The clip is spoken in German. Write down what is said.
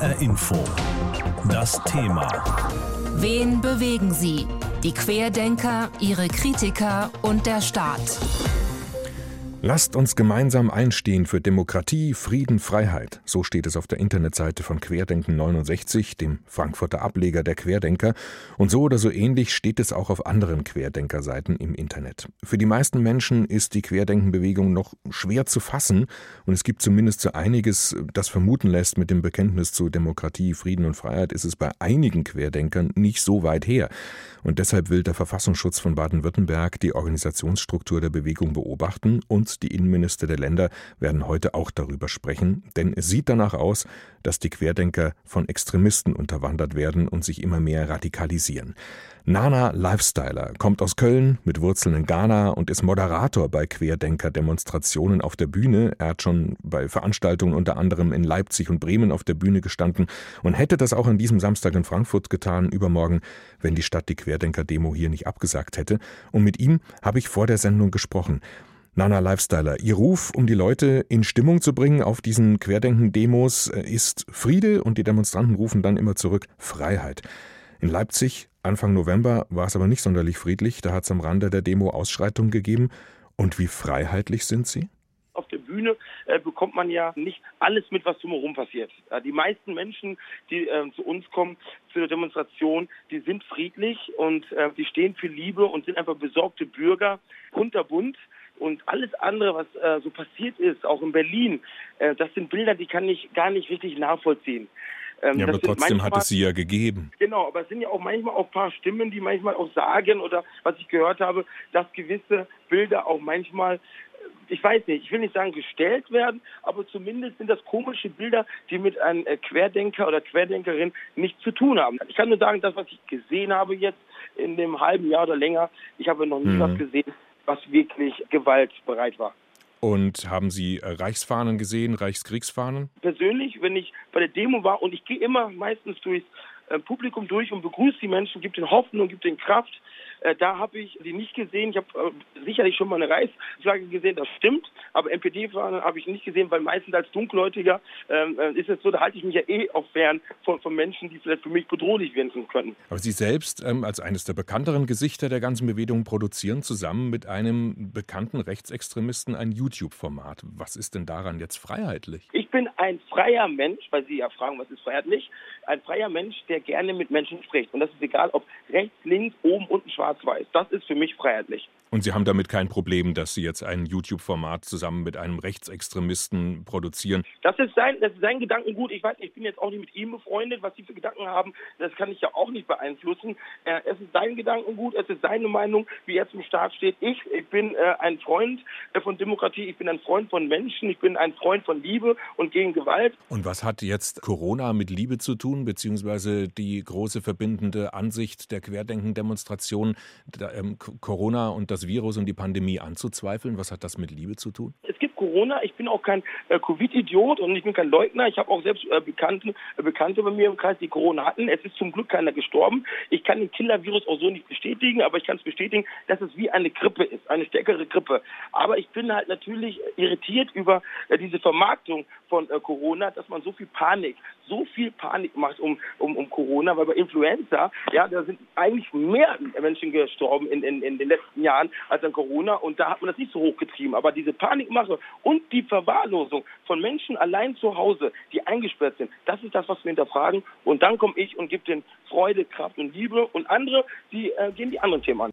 HR Info. Das Thema. Wen bewegen sie? Die Querdenker, ihre Kritiker und der Staat. Lasst uns gemeinsam einstehen für Demokratie, Frieden, Freiheit. So steht es auf der Internetseite von Querdenken 69, dem Frankfurter Ableger der Querdenker. Und so oder so ähnlich steht es auch auf anderen Querdenkerseiten im Internet. Für die meisten Menschen ist die Querdenkenbewegung noch schwer zu fassen. Und es gibt zumindest so einiges, das vermuten lässt, mit dem Bekenntnis zu Demokratie, Frieden und Freiheit ist es bei einigen Querdenkern nicht so weit her. Und deshalb will der Verfassungsschutz von Baden-Württemberg die Organisationsstruktur der Bewegung beobachten und die Innenminister der Länder werden heute auch darüber sprechen, denn es sieht danach aus, dass die Querdenker von Extremisten unterwandert werden und sich immer mehr radikalisieren. Nana Lifestyler kommt aus Köln mit Wurzeln in Ghana und ist Moderator bei Querdenker-Demonstrationen auf der Bühne. Er hat schon bei Veranstaltungen unter anderem in Leipzig und Bremen auf der Bühne gestanden und hätte das auch an diesem Samstag in Frankfurt getan, übermorgen, wenn die Stadt die Querdenker-Demo hier nicht abgesagt hätte. Und mit ihm habe ich vor der Sendung gesprochen. Nana Lifestyler, Ihr Ruf, um die Leute in Stimmung zu bringen auf diesen Querdenken-Demos, äh, ist Friede und die Demonstranten rufen dann immer zurück Freiheit. In Leipzig Anfang November war es aber nicht sonderlich friedlich, da hat es am Rande der Demo Ausschreitungen gegeben. Und wie freiheitlich sind Sie? Auf der Bühne äh, bekommt man ja nicht alles mit, was drumherum passiert. Äh, die meisten Menschen, die äh, zu uns kommen, zu der Demonstration, die sind friedlich und äh, die stehen für Liebe und sind einfach besorgte Bürger, kunterbunt. Und alles andere, was äh, so passiert ist, auch in Berlin, äh, das sind Bilder, die kann ich gar nicht richtig nachvollziehen. Ähm, ja, aber trotzdem manchmal, hat es sie ja gegeben. Genau, aber es sind ja auch manchmal auch ein paar Stimmen, die manchmal auch sagen oder was ich gehört habe, dass gewisse Bilder auch manchmal, äh, ich weiß nicht, ich will nicht sagen gestellt werden, aber zumindest sind das komische Bilder, die mit einem äh, Querdenker oder Querdenkerin nichts zu tun haben. Ich kann nur sagen, das, was ich gesehen habe jetzt in dem halben Jahr oder länger, ich habe noch nie mhm. was gesehen, was wirklich gewaltbereit war. Und haben Sie äh, Reichsfahnen gesehen, Reichskriegsfahnen? Persönlich, wenn ich bei der Demo war und ich gehe immer meistens durchs Publikum durch und begrüße die Menschen, gibt ihnen Hoffnung, gibt ihnen Kraft. Äh, da habe ich sie nicht gesehen. Ich habe äh, sicherlich schon mal eine Reichsflagge gesehen, das stimmt. Aber NPD-Fahnen habe ich nicht gesehen, weil meistens als Dunkelhäutiger ähm, äh, ist es so, da halte ich mich ja eh auch fern von, von Menschen, die vielleicht für mich bedrohlich werden könnten. Aber Sie selbst ähm, als eines der bekannteren Gesichter der ganzen Bewegung produzieren zusammen mit einem bekannten Rechtsextremisten ein YouTube-Format. Was ist denn daran jetzt freiheitlich? Ich bin ein freier Mensch, weil Sie ja fragen, was ist freiheitlich? Ein freier Mensch, der gerne mit Menschen spricht. Und das ist egal, ob rechts, links, oben, unten, schwarz-weiß. Das ist für mich freiheitlich. Und Sie haben damit kein Problem, dass Sie jetzt ein YouTube-Format zusammen mit einem Rechtsextremisten produzieren? Das ist sein, das ist sein Gedankengut. Ich weiß, ich bin jetzt auch nicht mit ihm befreundet. Was Sie für Gedanken haben, das kann ich ja auch nicht beeinflussen. Äh, es ist sein Gedankengut, es ist seine Meinung, wie er zum Staat steht. Ich, ich bin äh, ein Freund äh, von Demokratie, ich bin ein Freund von Menschen, ich bin ein Freund von Liebe und gegen Gewalt. Und was hat jetzt Corona mit Liebe zu tun, beziehungsweise die große verbindende Ansicht der Querdenken-Demonstration, ähm, Corona und das Virus und die Pandemie anzuzweifeln? Was hat das mit Liebe zu tun? Es gibt Corona. Ich bin auch kein äh, Covid-Idiot und ich bin kein Leugner. Ich habe auch selbst äh, Bekannte, äh, Bekannte bei mir im Kreis, die Corona hatten. Es ist zum Glück keiner gestorben. Ich kann den Killer-Virus auch so nicht bestätigen, aber ich kann es bestätigen, dass es wie eine Grippe ist, eine stärkere Grippe. Aber ich bin halt natürlich irritiert über äh, diese Vermarktung von äh, Corona, dass man so viel Panik, so viel Panik macht um, um, um Corona, weil bei Influenza, ja, da sind eigentlich mehr Menschen gestorben in, in, in den letzten Jahren als an Corona und da hat man das nicht so hochgetrieben. Aber diese Panikmache und die Verwahrlosung von Menschen allein zu Hause, die eingesperrt sind, das ist das, was wir hinterfragen. Und dann komme ich und gebe denen Freude, Kraft und Liebe. Und andere, die äh, gehen die anderen Themen an.